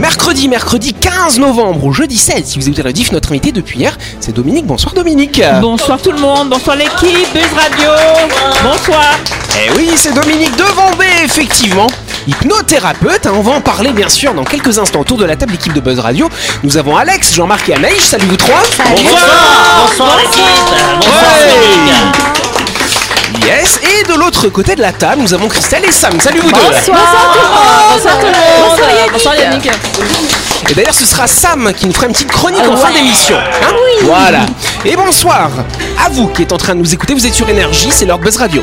Mercredi, mercredi 15 novembre au jeudi 16. Si vous écoutez la diff, notre invité depuis hier, c'est Dominique. Bonsoir Dominique. Bonsoir tout le monde, bonsoir l'équipe, Buzz Radio, bonsoir. Eh oui, c'est Dominique Devambé, effectivement. Hypnothérapeute, hein, on va en parler bien sûr dans quelques instants autour de la table d'équipe de Buzz Radio. Nous avons Alex, Jean-Marc et Anaïs, salut vous trois. Bonsoir, bonsoir l'équipe, bonsoir Ouais. Yes, et de l'autre côté de la table, nous avons Christelle et Sam. Salut vous deux. Bonsoir tout le monde, bonsoir tout le monde, Bonsoir Yannick. Yannick. Et d'ailleurs, ce sera Sam qui nous fera une petite chronique en fin d'émission. hein Voilà. Et bonsoir à vous qui êtes en train de nous écouter. Vous êtes sur Énergie, c'est l'heure de Buzz Radio.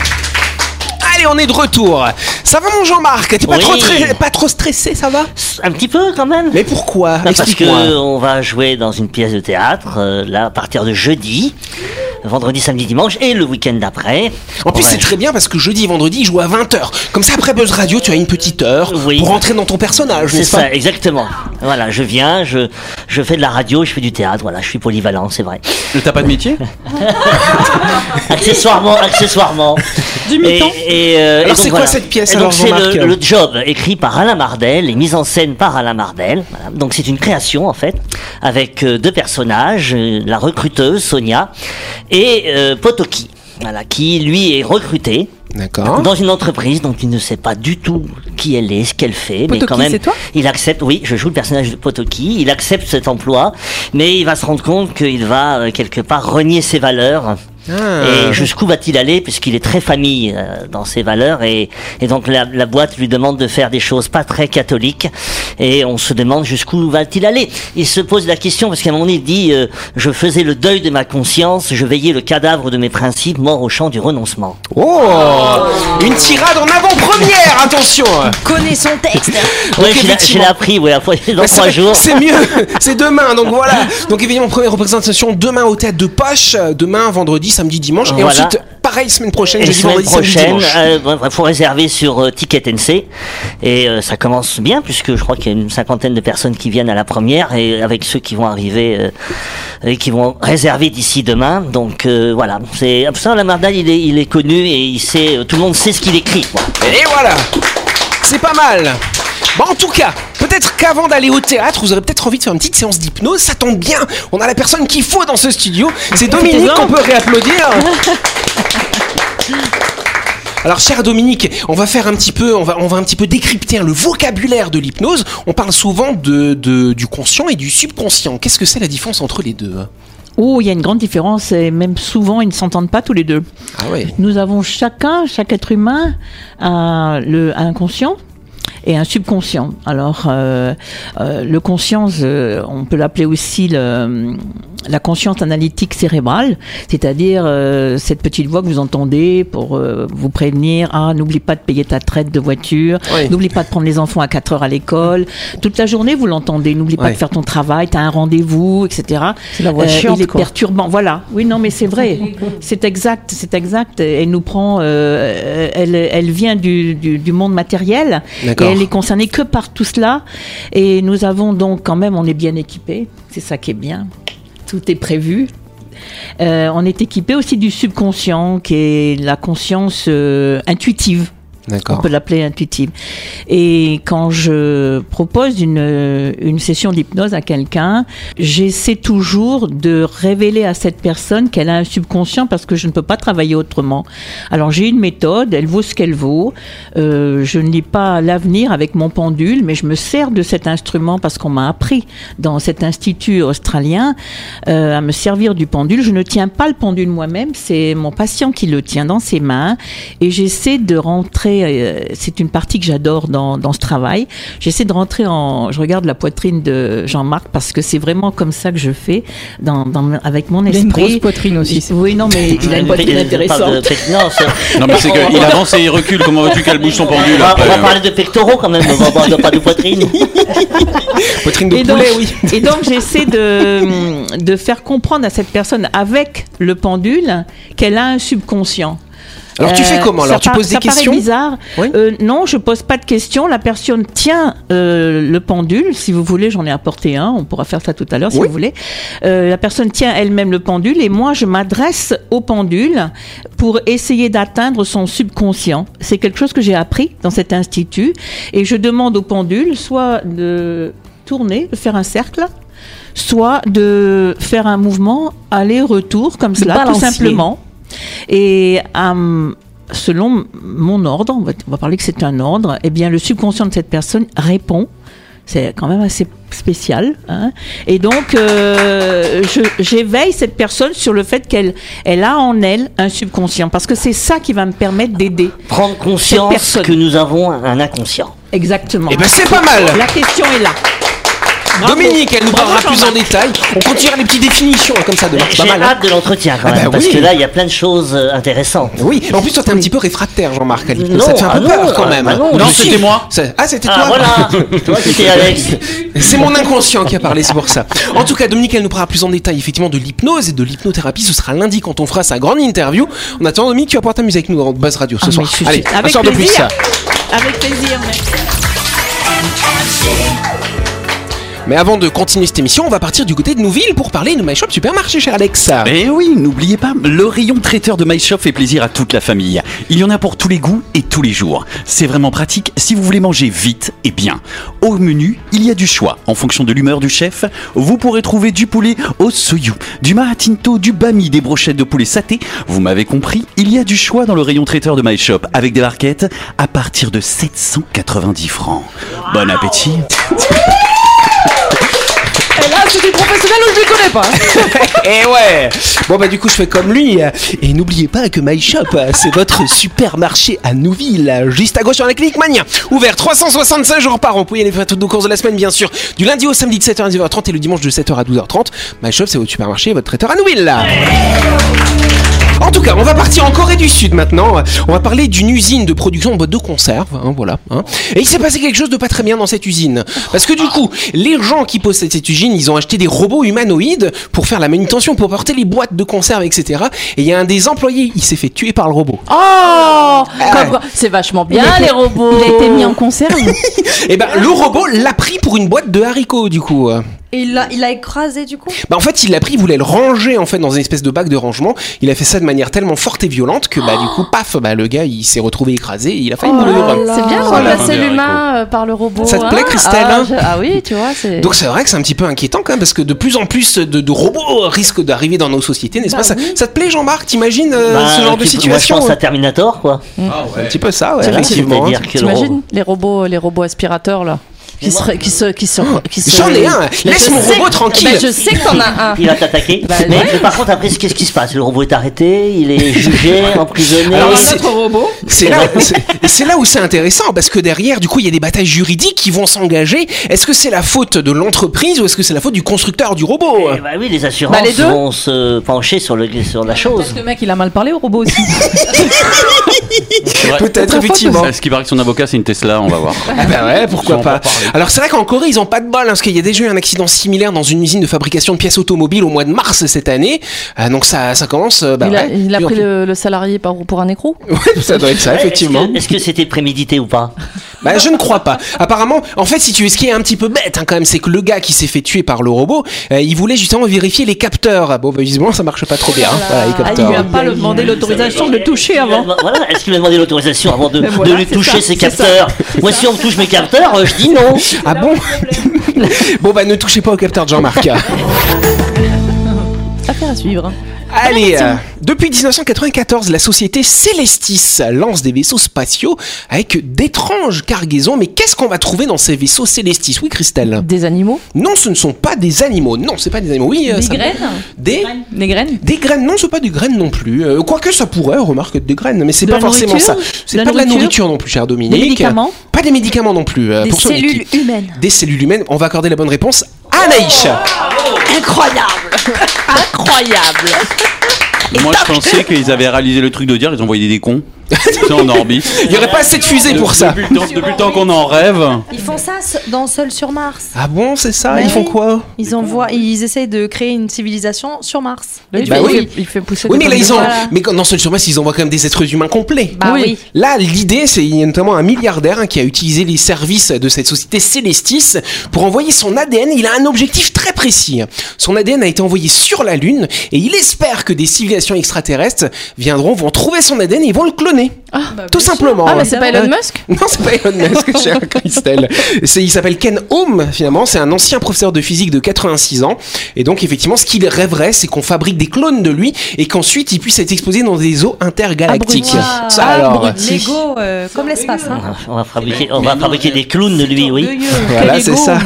Allez, on est de retour. Ça va mon Jean-Marc? T'es pas, Oui. trop très- pas trop stressé, ça va? Un petit peu quand même. Mais pourquoi? Non, parce Explique-moi. que on va jouer dans une pièce de théâtre euh, là à partir de jeudi, vendredi, samedi, dimanche et le week-end d'après. En plus, c'est très bien parce que jeudi et vendredi, il joue à 20h. Comme ça, après Buzz Radio, tu as une petite heure Oui. pour rentrer dans ton personnage, C'est n'est-ce pas? ça, exactement. Voilà, je viens, je, je fais de la radio, je fais du théâtre, voilà, je suis polyvalent, c'est vrai. T'as pas de métier accessoirement, accessoirement. Du Et, mi-temps. et, euh, Alors, donc, c'est quoi voilà. cette pièce, Et alors, donc, C'est le, le job écrit par Alain Mardel et mise en scène par Alain Mardel. Voilà. Donc c'est une création en fait avec euh, deux personnages, euh, la recruteuse Sonia et euh, Potoki. Voilà, qui lui est recruté D'accord. dans une entreprise dont il ne sait pas du tout qui elle est, ce qu'elle fait, mais quand même, c'est toi? il accepte. Oui, je joue le personnage de Potoki. Il accepte cet emploi, mais il va se rendre compte qu'il va euh, quelque part renier ses valeurs. Ah. Et jusqu'où va-t-il aller puisqu'il est très famille euh, dans ses valeurs et, et donc la, la boîte lui demande de faire des choses pas très catholiques et on se demande jusqu'où va-t-il aller. Il se pose la question parce qu'à un moment donné il dit euh, je faisais le deuil de ma conscience, je veillais le cadavre de mes principes, mort au champ du renoncement. Oh Une tirade en avant-première, attention Connais son texte. Ouais, je l'ai- appris, ouais, après, dans Bah, trois c'est- jours. C'est mieux, c'est demain, donc voilà. Donc évidemment, première représentation demain au théâtre de Poche, euh, demain, vendredi, samedi, dimanche, et Voilà. ensuite, pareil, semaine prochaine, Et jeudi, semaine vendredi, samedi, prochaine, dimanche. euh, faut réserver sur euh, Ticket NC et euh, ça commence bien puisque je crois qu'il y a une cinquantaine de personnes qui viennent à la première et avec ceux qui vont arriver et qui vont réserver d'ici demain. Donc voilà, c'est ça la Mardal, il est il est connu et il sait tout le monde sait ce qu'il écrit. quoi. Et voilà C'est pas mal Bon, en tout cas, peut-être qu'avant d'aller au théâtre, vous aurez peut-être envie de faire une petite séance d'hypnose. Ça tombe bien, on a la personne qu'il faut dans ce studio. C'est Dominique qu'on peut réapplaudir. Alors, cher Dominique, on va faire un petit peu, on va, on va un petit peu décrypter hein, le vocabulaire de l'hypnose. On parle souvent de, de- du conscient et du subconscient. Qu'est-ce que c'est la différence entre les deux hein? Oh, il y a une grande différence et même souvent ils ne s'entendent pas tous les deux. Ah ouais. Nous avons chacun, chaque être humain, un, le, un conscient et un subconscient. Alors, euh, euh, le conscience, euh, on peut l'appeler aussi le, la conscience analytique cérébrale, c'est-à-dire euh, cette petite voix que vous entendez pour euh, vous prévenir ah n'oublie pas de payer ta traite de voiture, Oui. n'oublie pas de prendre les enfants à 4 heures à l'école. Toute la journée vous l'entendez, n'oublie pas de faire ton travail, tu as un rendez-vous, etc. C'est la voix Euh, chiante, il est quoi. perturbant. Voilà. Oui, non, mais c'est vrai. C'est exact. C'est exact. Elle nous prend. euh, elle, elle vient du, du, du monde matériel D'accord. Elle est concernée que par tout cela. Et nous avons donc quand même, on est bien équipé. C'est ça qui est bien. Tout est prévu. Euh, on est équipé aussi du subconscient, qui est la conscience euh, intuitive. On peut l'appeler intuitive. Et quand je propose une, une session d'hypnose à quelqu'un, j'essaie toujours de révéler à cette personne qu'elle a un subconscient parce que je ne peux pas travailler autrement. Alors j'ai une méthode, elle vaut ce qu'elle vaut. Euh, je ne lis pas l'avenir avec mon pendule, mais je me sers de cet instrument parce qu'on m'a appris dans cet institut australien euh, à me servir du pendule. Je ne tiens pas le pendule moi-même, c'est mon patient qui le tient dans ses mains et j'essaie de rentrer rentrer, euh, c'est une partie que j'adore dans, dans ce travail. J'essaie de rentrer en, je regarde la poitrine de Jean-Marc parce que c'est vraiment comme ça que je fais dans, dans avec mon Il a esprit. une grosse poitrine aussi. Oui, non, mais il a une poitrine intéressante. non, mais c'est qu'il avance et il recule. Comment veux-tu qu'elle bouge son pendule on va, après on va euh parler de pectoraux quand même, on va pas de poitrine. Poitrine de Et donc, poulet, oui. et donc j'essaie de, de faire comprendre à cette personne avec le pendule qu'elle a un subconscient. Alors tu Euh, fais comment ça Alors tu poses des ça questions bizarre. Oui. Euh, non, je pose pas de questions. La personne tient euh, le pendule. Si vous voulez, j'en ai apporté un. On pourra faire ça tout à l'heure si Oui. vous voulez. Euh, la personne tient elle-même le pendule et moi, je m'adresse au pendule pour essayer d'atteindre son subconscient. C'est quelque chose que j'ai appris dans cet institut et je demande au pendule soit de tourner, de faire un cercle, soit de faire un mouvement aller-retour comme cela, tout simplement. Et euh, selon mon ordre, on va, on va parler que c'est un ordre, eh bien le subconscient de cette personne répond. C'est quand même assez spécial. hein. Et donc, euh, j'éveille cette personne sur le fait qu'elle elle a en elle un subconscient. Parce que c'est ça qui va me permettre d'aider. Prendre conscience que nous avons un inconscient. Exactement. Eh ben c'est pas mal La question est là. Bravo. Dominique, elle nous Bravo, parlera plus en détail. On continuera les petites définitions comme ça demain. J'ai pas mal. hein hâte de l'entretien quand Ah même, bah parce oui. que là, il y a plein de choses euh, intéressantes. Oui, en plus toi t'es un petit peu réfractaire Jean-Marc à l'hypnose. Non, Ça te fait un peu ah non, peur quand ah même. bah non, c'était moi. C'est- Ah c'était Ah toi voilà, toi c'était Alex. C'est mon inconscient qui a parlé, c'est pour ça. En tout cas, Dominique, elle nous parlera plus en détail effectivement de l'hypnose et de l'hypnothérapie. Ce sera lundi quand on fera sa grande interview. En attendant, Dominique, tu vas pouvoir t'amuser avec nous dans Buzz Radio ce Ah, soir. Allez, un avec soir de plus. Avec plaisir. merci. Mais avant de continuer cette émission, on va partir du côté de Nouville pour parler de My Shop Supermarché, cher Alex. Eh oui, n'oubliez pas, le rayon traiteur de MyShop fait plaisir à toute la famille. Il y en a pour tous les goûts et tous les jours. C'est vraiment pratique si vous voulez manger vite et bien. Au menu, il y a du choix. En fonction de l'humeur du chef, vous pourrez trouver du poulet au soyou, du mahatinto, du bami, des brochettes de poulet saté. Vous m'avez compris, il y a du choix dans le rayon traiteur de MyShop avec des barquettes à partir de 790 francs. Bon appétit des professionnels où je les connais pas. Eh ouais. Bon bah du coup je fais comme lui et n'oubliez pas que My Shop c'est votre supermarché à Nouville juste à gauche sur la clinique Mania. Ouvert 365 jours par an. Vous pouvez aller faire toutes nos courses de la semaine bien sûr. Du lundi au samedi de 7h à 10h30 et le dimanche de 7h à 12h30 My Shop c'est votre supermarché votre traiteur à Nouville. En tout cas, on va partir en Corée du Sud maintenant. On va parler d'une usine de production de boîtes de conserve, hein, voilà. hein. Et il s'est passé quelque chose de pas très bien dans cette usine, parce que du coup, les gens qui possèdent cette usine, ils ont acheté des robots humanoïdes pour faire la manutention, pour porter les boîtes de conserve, etc. Et il y a un des employés, il s'est fait tuer par le robot. Oh quoi, C'est vachement bien les robots. Il a été mis en conserve Et ben, le robot l'a pris pour une boîte de haricots, du coup. Et il l'a il a écrasé du coup? Bah en fait, il l'a pris, il voulait le ranger en fait dans une espèce de bac de rangement. Il a fait ça de manière tellement forte et violente que bah du coup, paf, bah le gars, il s'est retrouvé écrasé et il a failli mourir. C'est bien de Voilà. remplacer l'humain euh, par le robot. Ça te hein? Plaît, Christelle, ah, hein? je- ah oui, tu vois, c'est. Donc c'est vrai que c'est un petit peu inquiétant quand même parce que de plus en plus de, de robots risquent d'arriver dans nos sociétés, n'est-ce Bah pas ça, oui. ça te plaît Jean-Marc? T'imagines euh, Bah, ce genre de tu- Moi, je situation pense euh? À Terminator, quoi. Un petit peu ça, ouais, effectivement. hein. Le robot- T'imagines les robots, les robots aspirateurs là? Qui se, qui se, qui se, qui se- J'en ai un, laisse mon sais- robot tranquille. Bah, je sais que t'en as un. Il va t'attaquer. Bah, mais, ouais. mais par contre, après, qu'est-ce qui se passe? Le robot est arrêté, il est jugé, emprisonné. Alors, Un c'est- autre robot. C'est là, c'est- là où c'est intéressant parce que derrière, du coup, il y a des batailles juridiques qui vont s'engager. Est-ce que c'est la faute de l'entreprise ou est-ce que c'est la faute du constructeur du robot? Eh bah oui, les assurances Bah, les deux. vont se pencher sur, le, sur la chose. Le mec, il a mal parlé au robot aussi. Peut-être effectivement. Ce qui paraît que son avocat c'est une Tesla, on va voir. Ah bah ouais, pourquoi pas. Alors c'est vrai qu'en Corée, ils ont pas de bol, hein, parce qu'il y a déjà eu un accident similaire dans une usine de fabrication de pièces automobiles au mois de mars cette année. Ah, donc ça, ça commence. euh, bah il, a, ouais, il a pris le, le salarié par, pour un écrou Ouais, ça doit être ça, effectivement. Est-ce que c'était prémédité ou pas? Bah, je ne crois pas. Apparemment, en fait, si tu veux, ce qui est un petit peu bête hein, quand même, c'est que le gars qui s'est fait tuer par le robot, euh, il voulait justement vérifier les capteurs. Bon, bah, visiblement, ça marche pas trop bien. hein. Voilà, les Ah, il lui a pas demandé l'autorisation de le toucher avant. Voilà, est-ce qu'il m'a demandé l'autorisation avant de, voilà, de lui toucher ça, ses capteurs? Moi, si on me touche mes capteurs, euh, je dis non. Ah bon Bon, bah, ne touchez pas au capteur de Jean-Marc. Affaire à suivre. Allez, euh, depuis 1994, la société Célestis lance des vaisseaux spatiaux avec d'étranges cargaisons. Mais qu'est-ce qu'on va trouver dans ces vaisseaux Célestis? Oui, Christelle Des animaux? Non, ce ne sont pas des animaux. Non, c'est pas des animaux. Oui, euh, Des ça- graines? Des Des graines des graines, non, c'est pas des graines non plus. Euh, Quoique ça pourrait, remarque, être des graines, mais c'est pas forcément ça. C'est pas la de la nourriture? non plus, cher Dominique. Des médicaments? Pas des médicaments non plus. euh, Des pour cellules humaines. Des cellules humaines. On va accorder la bonne réponse à Naïch. Incroyable. Incroyable. Moi, je pensais qu'ils avaient réalisé le truc de dire ils envoyaient des cons. C'est en orbite. Il y aurait pas assez de fusées pour ça. Depuis le temps, depuis le temps qu'on en rêve. Ils font ça s- dans Seul sur Mars. Ah bon, c'est ça Bah Ils font quoi Ils envoient, ils essayent de créer une civilisation sur Mars. Bah Et tu oui. il, fait pousser Oui, des mais là, pommes ils de ont. terre. Mais quand- non, seul sur Mars, ils envoient quand même des êtres humains complets. Bah Oui. Là, l'idée, c'est il y a notamment un milliardaire hein, qui a utilisé les services de cette société Célestis pour envoyer son ADN. Il a un objectif très précis. Son ADN a été envoyé sur la Lune et il espère que des civilisations extraterrestres viendront, vont trouver son ADN et ils vont le cloner. money. Tout simplement. Ah, mais c'est pas Elon Euh, Musk non, c'est pas Elon Musk, chère Christelle. C'est, il s'appelle Ken Home, finalement. C'est un ancien professeur de physique de 86 ans. Et donc, effectivement, ce qu'il rêverait, c'est qu'on fabrique des clones de lui et qu'ensuite, il puisse être exposé dans des eaux intergalactiques. Ça, alors. Lego, euh, comme l'espace. On Hein. va- On va fabriquer, on va fabriquer des clowns de lui, oui. Voilà, c'est ça.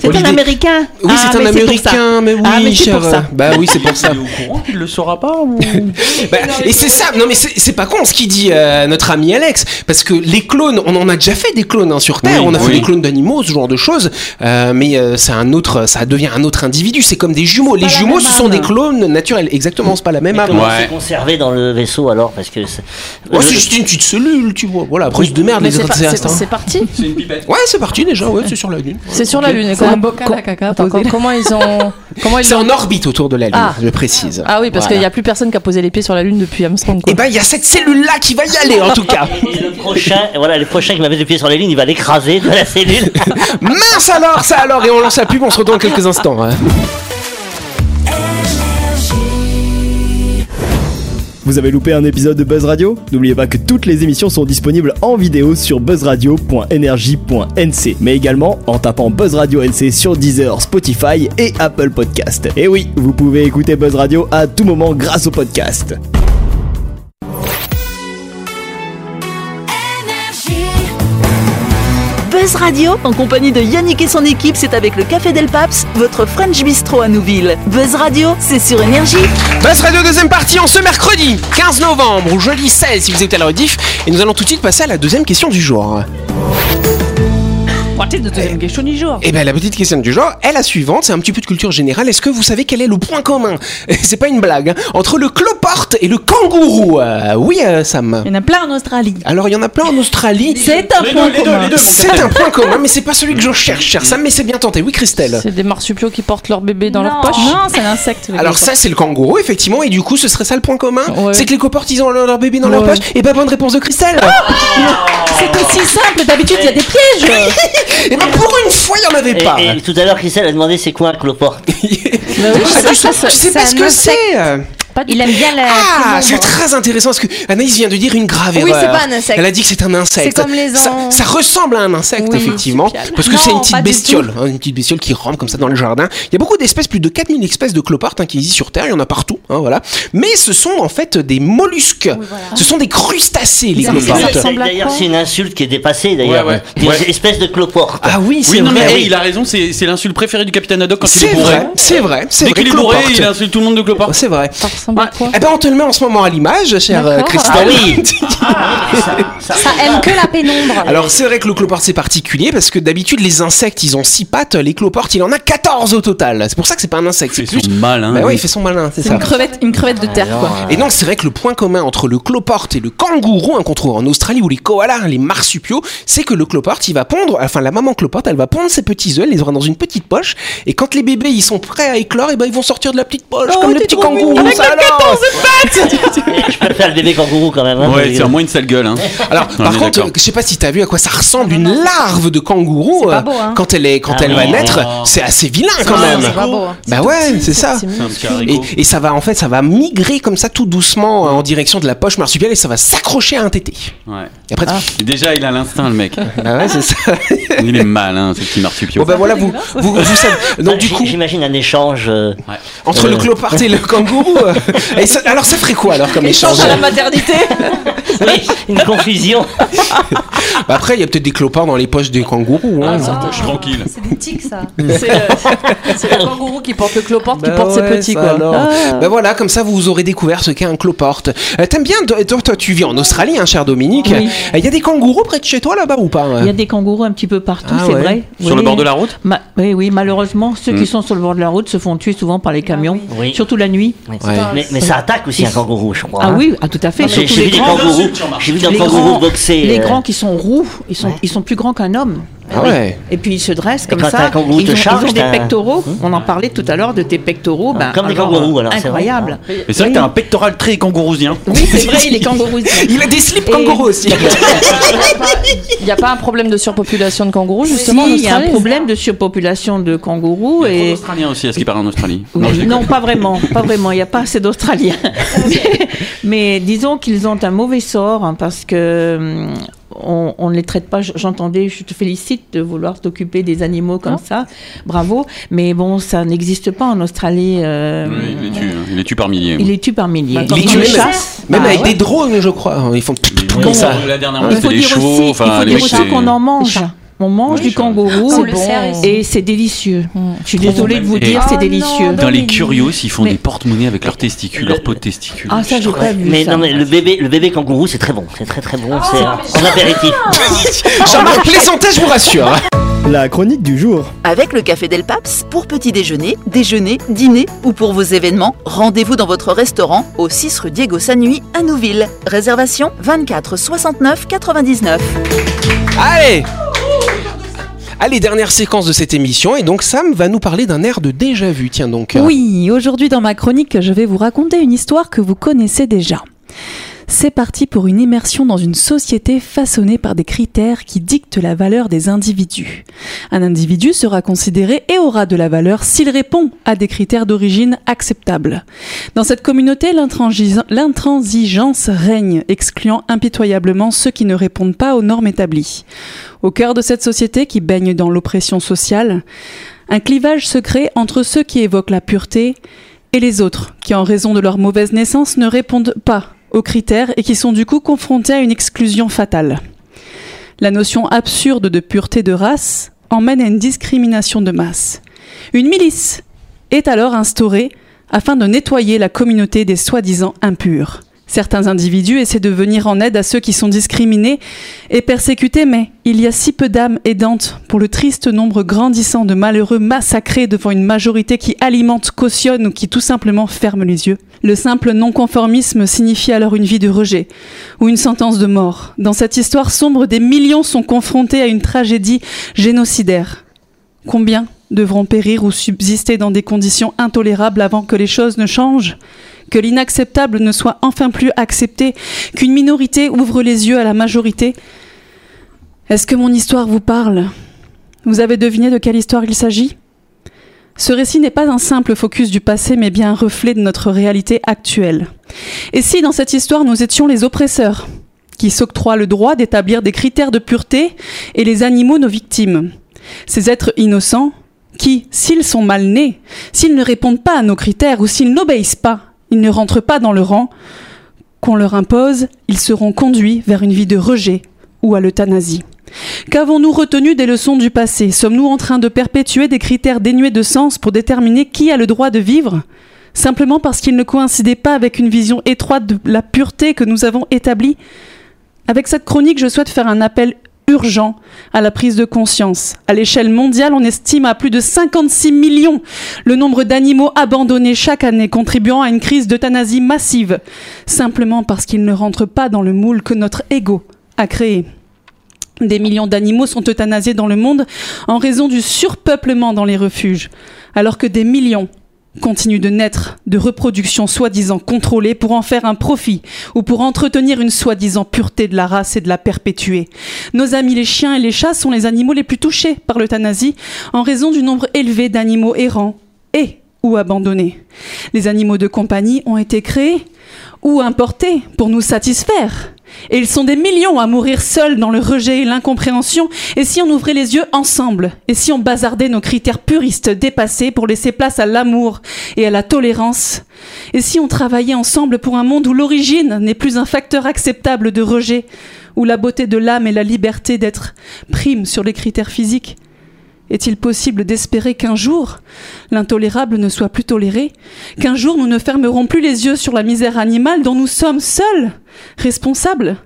C'est Bon, un Américain Oui, Ah, c'est un pour ça. américain, mais oui, Ah, mais c'est cher. pour ça. Bah oui, c'est pour ça. Il est au courant qu'il le saura pas ou... Bah, et c'est ça, non mais c'est c'est pas con ce qu'il dit euh, notre ami Alex, parce que les clones, on en a déjà fait des clones hein, sur Terre, Oui, on a fait des clones d'animaux, ce genre de choses, euh, mais euh, c'est un autre, ça devient un autre individu, c'est comme des jumeaux. Les jumeaux, ce sont âme. des clones naturels, exactement, c'est pas la même âme. comment Ouais. c'est conservé dans le vaisseau alors Parce que c'est- Ouais, c'est juste une petite cellule, tu vois. Voilà, c'est de merde Mais les c'est extraterrestres. c'est parti C'est une pipette. Ouais, c'est parti déjà, ouais, c'est sur la Lune. C'est sur la Lune. et C'est un comment- bocal à caca Attends, comment ils ont. Comment ils C'est en orbite autour de la Lune, Ah. je précise. Ah oui, parce qu'il n'y a plus personne qui a posé les pieds sur la Lune depuis Armstrong. Et ben, il y a cette cellule-là qui va y aller, en tout cas. Et le prochain, voilà, le prochain qui va mettre le pied sur les lignes, il va l'écraser de la cellule. Mince alors, ça alors, et on lance la pub, on se retrouve dans quelques instants. hein. Vous avez loupé un épisode de Buzz Radio? N'oubliez pas que toutes les émissions sont disponibles en vidéo sur buzzradio.energie.nc, mais également en tapant Buzz Radio NC sur Deezer, Spotify et Apple Podcast. Et oui, vous pouvez écouter Buzz Radio à tout moment grâce au podcast. Buzz Radio, en compagnie de Yannick et son équipe, c'est avec le Café Del Paps, votre French Bistro à Nouville. Buzz Radio, c'est sur Énergie. Buzz Radio deuxième partie en ce mercredi 15 novembre ou jeudi 16 si vous êtes à la rediff et nous allons tout de suite passer à la deuxième question du jour. Partez de deuxième question du jour. Et bien la petite question du jour est la suivante, c'est un petit peu de culture générale. Est-ce que vous savez quel est le point commun? C'est pas une blague hein, entre le cloporte et le kangourou. Euh, oui euh, Sam. Il y en a plein en Australie. Alors il y en a plein en Australie. C'est un point commun. C'est un point commun, mais c'est pas celui que je cherche, cher Sam, mais c'est bien tenté. Oui, Christelle. C'est des marsupiaux qui portent leur bébé dans leur poche. Non, c'est un insecte. le Alors ça c'est le kangourou effectivement et du coup ce serait ça le point commun? Ouais. C'est que les coportes ils ont leur, leur bébé dans leur Ouais. poche? Et bah bonne réponse de Christelle C'est aussi simple. D'habitude, il y a des pièges. Et ben pour une fois il y en avait pas. Et, et tout à l'heure, Christelle a demandé c'est quoi un cloporte? Je sais, je sais pas ce que c'est Il aime bien la. Ah, c'est très intéressant parce que Anaïs vient de dire une grave Oui, erreur. c'est pas un insecte. Elle a dit que c'est un insecte. C'est comme les ça, ans- ça ressemble à un insecte, Oui, effectivement. Parce que c'est une petite bestiole. hein, une petite bestiole qui rampe comme ça dans le jardin. Il y a beaucoup d'espèces, plus de 4000 espèces de cloportes hein, qui existent sur Terre. Il y en a partout. hein, voilà. Mais ce sont en fait des mollusques. Ce sont des crustacés, les cloportes. D'ailleurs, c'est une insulte qui est dépassée, d'ailleurs. Ouais, ouais. Des Ouais. espèces de cloportes. Ah oui, c'est Oui, non, vrai. mais hey, il a raison, c'est l'insulte préférée du capitaine Haddock quand il C'est est bourré. vrai, c'est vrai, c'est Dès vrai. qu'il est bourré, il insulte tout le monde de cloporte. C'est vrai. Ça ressemble à quoi Eh ben, on te le met en ce moment à l'image, chère euh, D'accord. Christelle. Ah oui. Ça aime que la pénombre. Alors c'est vrai que le cloporte c'est particulier parce que d'habitude les insectes ils ont 6 pattes, les cloportes il en a 14 au total. C'est pour ça que c'est pas un insecte, c'est Ils plus. sont malins. Bah ouais, il fait son malin, c'est ça. une crevette, une crevette de terre, quoi. Et donc c'est vrai que le point commun entre le cloporte et le kangourou, hein, qu'on trouve en Australie ou les koalas, les marsupiaux, c'est que le cloporte il va pondre, enfin la maman cloporte elle va pondre ses petits œufs, elle les aura dans une petite poche, et quand les bébés ils sont prêts à éclore, et ben ils vont sortir de la petite poche Oh, comme les t'es petits trop kangourous. mignon. ça alors Je préfère le bébé kangourou quand même. hein, Ouais, c'est un moins une sale gueule. Hein. Alors, par contre, je sais pas si t'as vu à quoi ça ressemble une larve de kangourou euh, beau, hein. quand elle est quand Ah elle va naître, c'est assez vilain quand Ah, même. c'est pas beau. Bah ouais, c'est ça. Et, ça va en fait, ça va migrer comme ça tout doucement euh, en direction de la poche marsupiale et ça va s'accrocher à un tété. Ouais. Et après, Et Déjà, il a l'instinct, le mec. bah ouais, c'est ça. Il est malin, ce petit marsupio. Bon bah voilà, vous, vous, vous savez. Donc Ah, du coup, J'imagine un échange. euh, entre le clopard et le kangourou, euh, Et ça- alors ça ferait quoi alors comme échange à la maternité. Oui, une confusion. Bah Après, il y a peut-être des clopards dans les poches des kangourous. Hein. Tranquille. C'est des tics, ça. C'est euh, c'est le kangourou qui porte le cloporte qui Bah porte ses petits ça quoi. alors. Ah. Bah voilà, comme ça vous aurez découvert ce qu'est un cloporte. Euh, T'aimes bien, toi, toi, toi, tu vis en Australie, hein, cher Dominique. Oui. Il y a des kangourous près de chez toi là-bas ou pas Il y a des kangourous un petit peu partout, Ah c'est ouais. vrai. Sur Oui. le bord de la route Ma- oui, oui, malheureusement, ceux Mm. qui sont sur le bord de la route se font tuer souvent par les camions, Oui. surtout la nuit. Oui. Ouais. Mais, mais ça attaque aussi un kangourou, je crois. Ah hein. oui, ah, tout à fait. J'ai vu les des kangourous. J'ai vu des les kangourous grands- boxer. les euh, grands qui sont roux, ils sont, ils sont plus grands qu'un homme. Ah ouais. Et puis ils se dressent comme ça. kangourou ils, te ont, charge, ils ont des pectoraux. On en parlait tout à l'heure de tes pectoraux. ben, Comme des kangourous, alors. Incroyable. Et c'est vrai que t'as un pectoral très kangourosien. Oui, c'est vrai, les kangourous. Il a des slips kangourous aussi. Il n'y a pas un problème de surpopulation de kangourous justement Si, en il y a un problème de surpopulation de kangourous Et et australien aussi, à ce qui paraît en Australie. Oui, Non, pas vraiment, pas vraiment. Il n'y a pas assez d'Australiens. mais, mais disons qu'ils ont un mauvais sort hein, parce que hum, on, on ne les traite pas. J'entendais, je te félicite de vouloir t'occuper des animaux comme ça. Bravo. Mais bon, ça n'existe pas en Australie. euh, Oui, il les tue, hein. il les tue par milliers. il les tue par milliers. Attends, Il les tue les même, chassent. même Bah avec ouais. des drones, je crois. Ils font comme ça. La dernière Il fois, faut c'était les dire chevaux. aussi, il Enfin, faut les dire mecs, aussi c'est- qu'on en mange. On mange Oui, du kangourou et c'est délicieux. Mm. Je suis désolée de vous Et- dire, Oh c'est non, délicieux. Dans les curios, ils font Mais- des porte-monnaies avec leurs testicules, leurs peaux de testicules. Ah, ça, j'ai pas vu Mais ça. non, mais le bébé, le bébé kangourou, c'est très bon. C'est très très bon. c'est euh, en apéritif. Jean-Marc plaisantait, je vous rassure. La chronique du jour. Avec le Café Del Paps, pour petit déjeuner, déjeuner, dîner ou pour vos événements, rendez-vous dans votre restaurant au 6 rue Diego Sanui à Nouville. Réservation 24 69 99. Allez Allez, dernière séquence de cette émission, et donc Sam va nous parler d'un air de déjà vu. Tiens donc. Oui, aujourd'hui dans ma chronique, je vais vous raconter une histoire que vous connaissez déjà. C'est parti pour une immersion dans une société façonnée par des critères qui dictent la valeur des individus. Un individu sera considéré et aura de la valeur s'il répond à des critères d'origine acceptables. Dans cette communauté, l'intransi- l'intransigeance règne, excluant impitoyablement ceux qui ne répondent pas aux normes établies. Au cœur de cette société qui baigne dans l'oppression sociale, un clivage se crée entre ceux qui évoquent la pureté et les autres, qui en raison de leur mauvaise naissance ne répondent pas aux critères et qui sont du coup confrontés à une exclusion fatale. La notion absurde de pureté de race emmène à une discrimination de masse. Une milice est alors instaurée afin de nettoyer la communauté des soi-disant impurs. Certains individus essaient de venir en aide à ceux qui sont discriminés et persécutés, mais il y a si peu d'âmes aidantes pour le triste nombre grandissant de malheureux massacrés devant une majorité qui alimente, cautionne ou qui tout simplement ferme les yeux. Le simple non-conformisme signifie alors une vie de rejet ou une sentence de mort. Dans cette histoire sombre, des millions sont confrontés à une tragédie génocidaire. Combien devront périr ou subsister dans des conditions intolérables avant que les choses ne changent. Que l'inacceptable ne soit enfin plus accepté Qu'une minorité ouvre les yeux à la majorité. Est-ce que mon histoire vous parle? Vous avez deviné de quelle histoire il s'agit? Ce récit n'est pas un simple focus du passé, mais bien un reflet de notre réalité actuelle. Et si dans cette histoire nous étions les oppresseurs, qui s'octroient le droit d'établir des critères de pureté, et les animaux nos victimes? Ces êtres innocents, qui, s'ils sont mal nés, s'ils ne répondent pas à nos critères ou s'ils n'obéissent pas, ils ne rentrent pas dans le rang qu'on leur impose, ils seront conduits vers une vie de rejet ou à l'euthanasie. Qu'avons-nous retenu des leçons du passé? Sommes-nous en train de perpétuer des critères dénués de sens pour déterminer qui a le droit de vivre? Simplement parce qu'ils ne coïncidaient pas avec une vision étroite de la pureté que nous avons établie? Avec cette chronique, je souhaite faire un appel urgent à la prise de conscience. À l'échelle mondiale, on estime à plus de 56 millions le nombre d'animaux abandonnés chaque année, contribuant à une crise d'euthanasie massive, simplement parce qu'ils ne rentrent pas dans le moule que notre ego a créé. Des millions d'animaux sont euthanasiés dans le monde en raison du surpeuplement dans les refuges, alors que des millions continuent de naître de reproduction soi-disant contrôlée pour en faire un profit ou pour entretenir une soi-disant pureté de la race et de la perpétuer. Nos amis les chiens et les chats sont les animaux les plus touchés par l'euthanasie en raison du nombre élevé d'animaux errants et ou abandonnés. Les animaux de compagnie ont été créés ou importés pour nous satisfaire. Et ils sont des millions à mourir seuls dans le rejet et l'incompréhension. Et si on ouvrait les yeux ensemble? Et si on bazardait nos critères puristes dépassés pour laisser place à l'amour et à la tolérance? Et si on travaillait ensemble pour un monde où l'origine n'est plus un facteur acceptable de rejet, où la beauté de l'âme et la liberté d'être priment sur les critères physiques? Est-il possible d'espérer qu'un jour, l'intolérable ne soit plus toléré Qu'un jour, nous ne fermerons plus les yeux sur la misère animale dont nous sommes seuls responsables?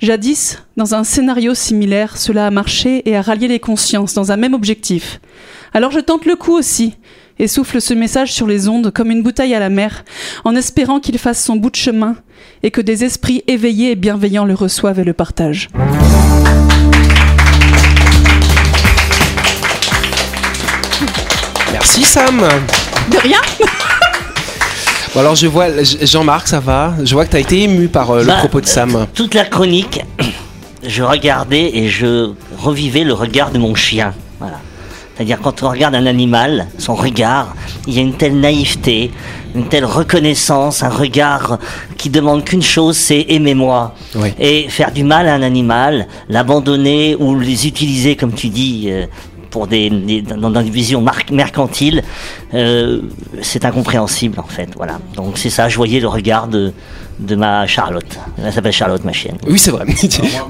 Jadis, dans un scénario similaire, cela a marché et a rallié les consciences dans un même objectif. Alors je tente le coup aussi et souffle ce message sur les ondes comme une bouteille à la mer, en espérant qu'il fasse son bout de chemin et que des esprits éveillés et bienveillants le reçoivent et le partagent. Merci Sam. De rien Bon alors je vois Jean-Marc, ça va? Je vois que tu as été ému par euh, le Bah, propos de Sam. Toute la chronique, je regardais et je revivais le regard de mon chien. Voilà. C'est-à-dire quand on regarde un animal, son regard, il y a une telle naïveté, une telle reconnaissance, un regard qui demande qu'une chose, c'est aimez-moi. Oui. Et faire du mal à un animal, l'abandonner ou les utiliser, comme tu dis, euh, pour des, des- dans, dans une vision mercantile, euh, c'est incompréhensible en fait. Voilà. Donc c'est ça, je voyais le regard de, de ma Charlotte. Elle s'appelle Charlotte, ma chienne. Oui, c'est vrai. Moi,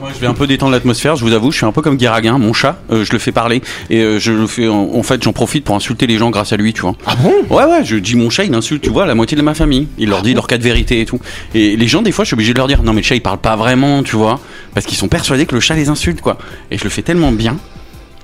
moi, je vais un peu détendre l'atmosphère. Je vous avoue, je suis un peu comme Guéraguin, mon chat. euh, je le fais parler et euh, je le fais. En, en fait, j'en profite pour insulter les gens grâce à lui, tu vois. Ah bon? Ouais, ouais. Je dis mon chat, il insulte, tu vois, la moitié de ma famille. Il leur dit leur cas de vérité et tout. Et les gens, des fois, je suis obligé de leur dire, non, mais le chat, il parle pas vraiment, tu vois, parce qu'ils sont persuadés que le chat les insulte, quoi. Et je le fais tellement bien.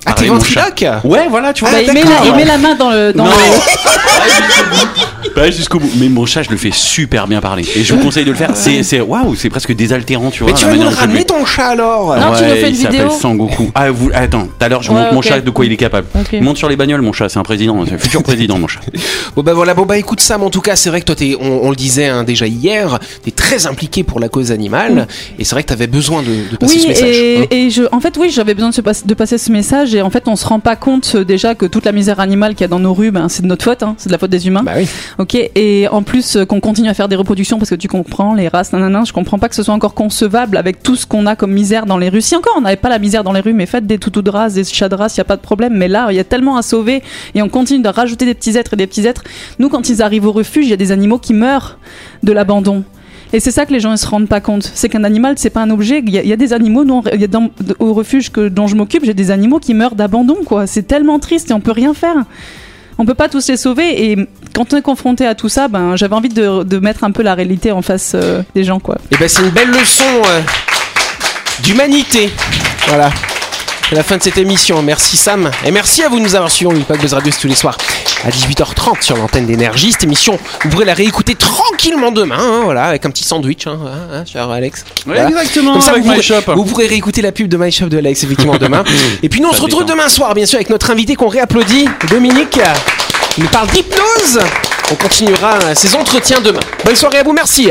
Ah, t'es Pareil, mon chat. ventriloque Ouais, voilà, tu vois. Bah, il, met la, il met la main dans le. Dans Non. le- Pas jusqu'au bout. Mais mon chat, je le fais super bien parler. Et je vous conseille de le faire. C'est, c'est, waouh, c'est presque désaltérant, tu vois. Mais tu vas nous ramener ton chat alors Non, tu nous fais il une s'appelle vidéo Sangoku. Ah, vous, attends, tout à l'heure, je Ouais, montre mon chat de quoi il est capable. Il monte sur les bagnoles, mon chat, c'est un président, c'est un futur président, mon chat. Bon bah voilà, bon bah écoute Sam, en tout cas c'est vrai que toi t'es, on, on le disait hein, déjà hier, t'es très impliqué pour la cause animale et c'est vrai que t'avais besoin de, de passer Oui, ce message. hein. et, et je, en fait, oui, j'avais besoin de, se de passer ce message. Et en fait, on se rend pas compte euh, déjà que toute la misère animale qu'il y a dans nos rues, ben, c'est de notre faute, hein, c'est de la faute des humains. Bah oui. Ok. Et en plus, euh, qu'on continue à faire des reproductions parce que tu comprends les races, nanana, je comprends pas que ce soit encore concevable avec tout ce qu'on a comme misère dans les rues. Si encore on n'avait pas la misère dans les rues, mais faites des toutous de race, des chats de race, y a pas de problème. Mais là, il y a tellement à sauver et on continue de rajouter des petits êtres et des petits êtres. Nous, quand ils arrivent au refuge, il y a des animaux qui meurent de l'abandon. Et c'est ça que les gens ne se rendent pas compte. C'est qu'un animal, c'est pas un objet. Il y, a- des animaux, dont, y a au refuge que, dont je m'occupe, j'ai des animaux qui meurent d'abandon, quoi. C'est tellement triste et on peut rien faire. On peut pas tous les sauver. Et quand on est confronté à tout ça, ben, j'avais envie de, de mettre un peu la réalité en face euh, des gens, quoi. Et ben c'est une belle leçon euh, d'humanité. Voilà. C'est la fin de cette émission. Merci Sam. Et merci à vous de nous avoir suivis. N'oubliez pas que Radio tous les soirs à 18h30 sur l'antenne d'énergie. Cette émission, vous pourrez la réécouter tranquillement demain. hein, voilà, avec un petit sandwich, hein, hein, hein, cher Alex. Voilà. exactement, Comme ça, avec vous, My pourrez, Shop. vous pourrez réécouter la pub de My Shop de Alex, effectivement, demain. Et puis nous, on Ça se retrouve détend. demain soir, bien sûr, avec notre invité qu'on réapplaudit, Dominique. Il nous parle d'hypnose. On continuera ces entretiens demain. Bonne soirée à vous, merci.